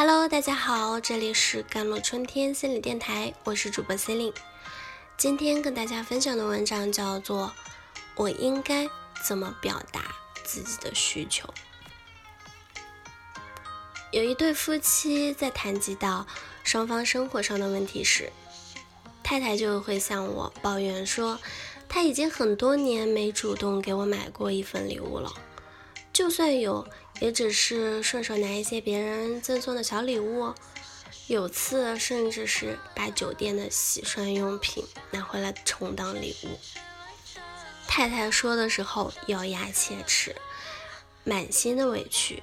Hello，大家好，这里是甘露春天心理电台，我是主播 c e l i n e 今天跟大家分享的文章叫做《我应该怎么表达自己的需求》。有一对夫妻在谈及到双方生活上的问题时，太太就会向我抱怨说，他已经很多年没主动给我买过一份礼物了，就算有。也只是顺手拿一些别人赠送的小礼物，有次甚至是把酒店的洗涮用品拿回来充当礼物。太太说的时候咬牙切齿，满心的委屈。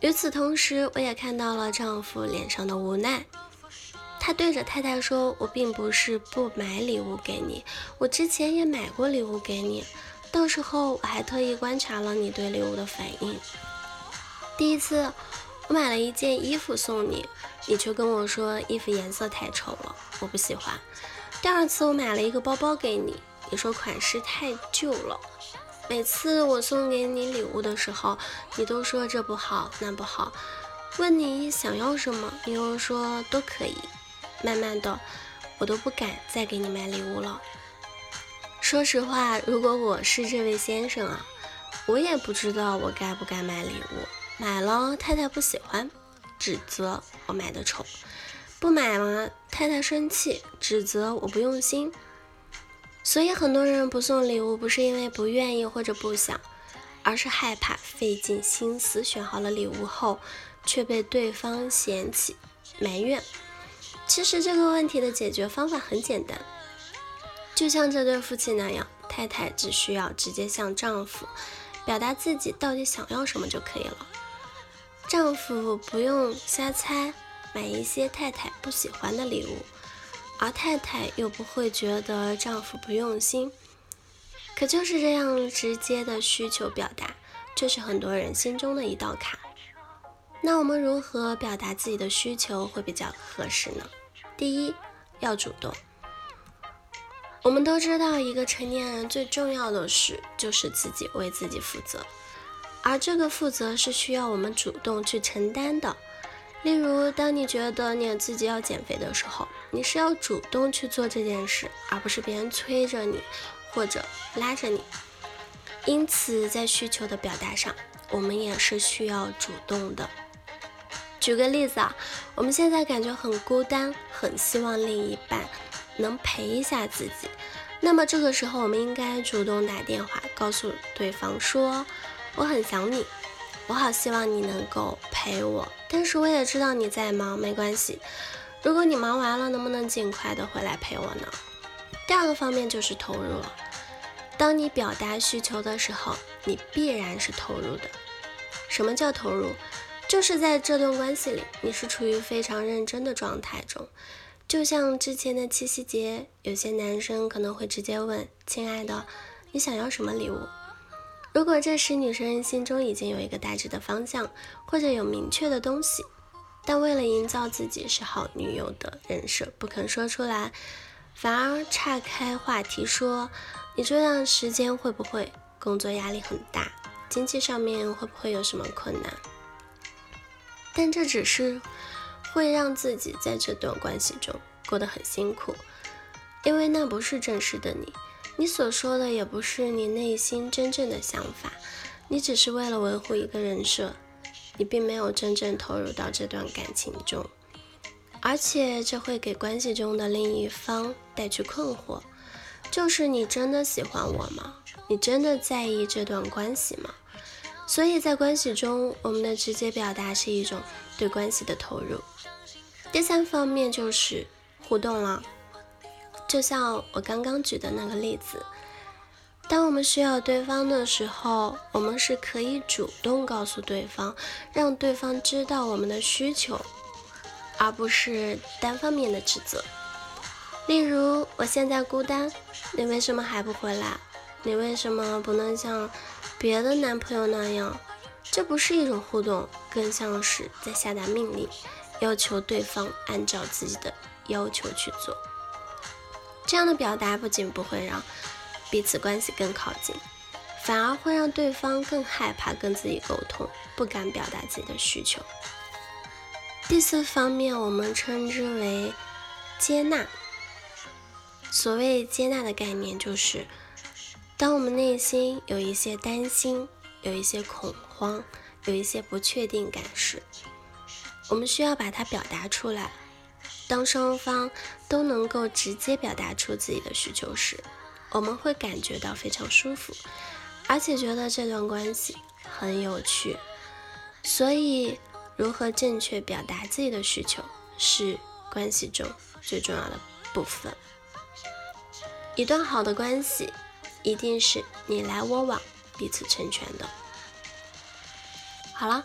与此同时，我也看到了丈夫脸上的无奈。他对着太太说：“我并不是不买礼物给你，我之前也买过礼物给你，到时候我还特意观察了你对礼物的反应。”第一次，我买了一件衣服送你，你却跟我说衣服颜色太丑了，我不喜欢。第二次，我买了一个包包给你，你说款式太旧了。每次我送给你礼物的时候，你都说这不好那不好。问你想要什么，你又说都可以。慢慢的，我都不敢再给你买礼物了。说实话，如果我是这位先生啊，我也不知道我该不该买礼物。买了，太太不喜欢，指责我买的丑；不买了，太太生气，指责我不用心。所以很多人不送礼物，不是因为不愿意或者不想，而是害怕费尽心思选好了礼物后，却被对方嫌弃、埋怨。其实这个问题的解决方法很简单，就像这对夫妻那样，太太只需要直接向丈夫表达自己到底想要什么就可以了。丈夫不用瞎猜，买一些太太不喜欢的礼物，而太太又不会觉得丈夫不用心。可就是这样直接的需求表达，却是很多人心中的一道坎。那我们如何表达自己的需求会比较合适呢？第一，要主动。我们都知道，一个成年人最重要的事就是自己为自己负责。而这个负责是需要我们主动去承担的。例如，当你觉得你自己要减肥的时候，你是要主动去做这件事，而不是别人催着你或者拉着你。因此，在需求的表达上，我们也是需要主动的。举个例子啊，我们现在感觉很孤单，很希望另一半能陪一下自己，那么这个时候，我们应该主动打电话告诉对方说。我很想你，我好希望你能够陪我，但是我也知道你在忙，没关系。如果你忙完了，能不能尽快的回来陪我呢？第二个方面就是投入了。当你表达需求的时候，你必然是投入的。什么叫投入？就是在这段关系里，你是处于非常认真的状态中。就像之前的七夕节，有些男生可能会直接问：“亲爱的，你想要什么礼物？”如果这时女生心中已经有一个大致的方向，或者有明确的东西，但为了营造自己是好女友的人设，不肯说出来，反而岔开话题说：“你这段时间会不会工作压力很大？经济上面会不会有什么困难？”但这只是会让自己在这段关系中过得很辛苦，因为那不是真实的你。你所说的也不是你内心真正的想法，你只是为了维护一个人设，你并没有真正投入到这段感情中，而且这会给关系中的另一方带去困惑，就是你真的喜欢我吗？你真的在意这段关系吗？所以在关系中，我们的直接表达是一种对关系的投入。第三方面就是互动了。就像我刚刚举的那个例子，当我们需要对方的时候，我们是可以主动告诉对方，让对方知道我们的需求，而不是单方面的指责。例如，我现在孤单，你为什么还不回来？你为什么不能像别的男朋友那样？这不是一种互动，更像是在下达命令，要求对方按照自己的要求去做。这样的表达不仅不会让彼此关系更靠近，反而会让对方更害怕跟自己沟通，不敢表达自己的需求。第四方面，我们称之为接纳。所谓接纳的概念，就是当我们内心有一些担心、有一些恐慌、有一些不确定感时，我们需要把它表达出来。当双方都能够直接表达出自己的需求时，我们会感觉到非常舒服，而且觉得这段关系很有趣。所以，如何正确表达自己的需求是关系中最重要的部分。一段好的关系，一定是你来我往，彼此成全的。好了，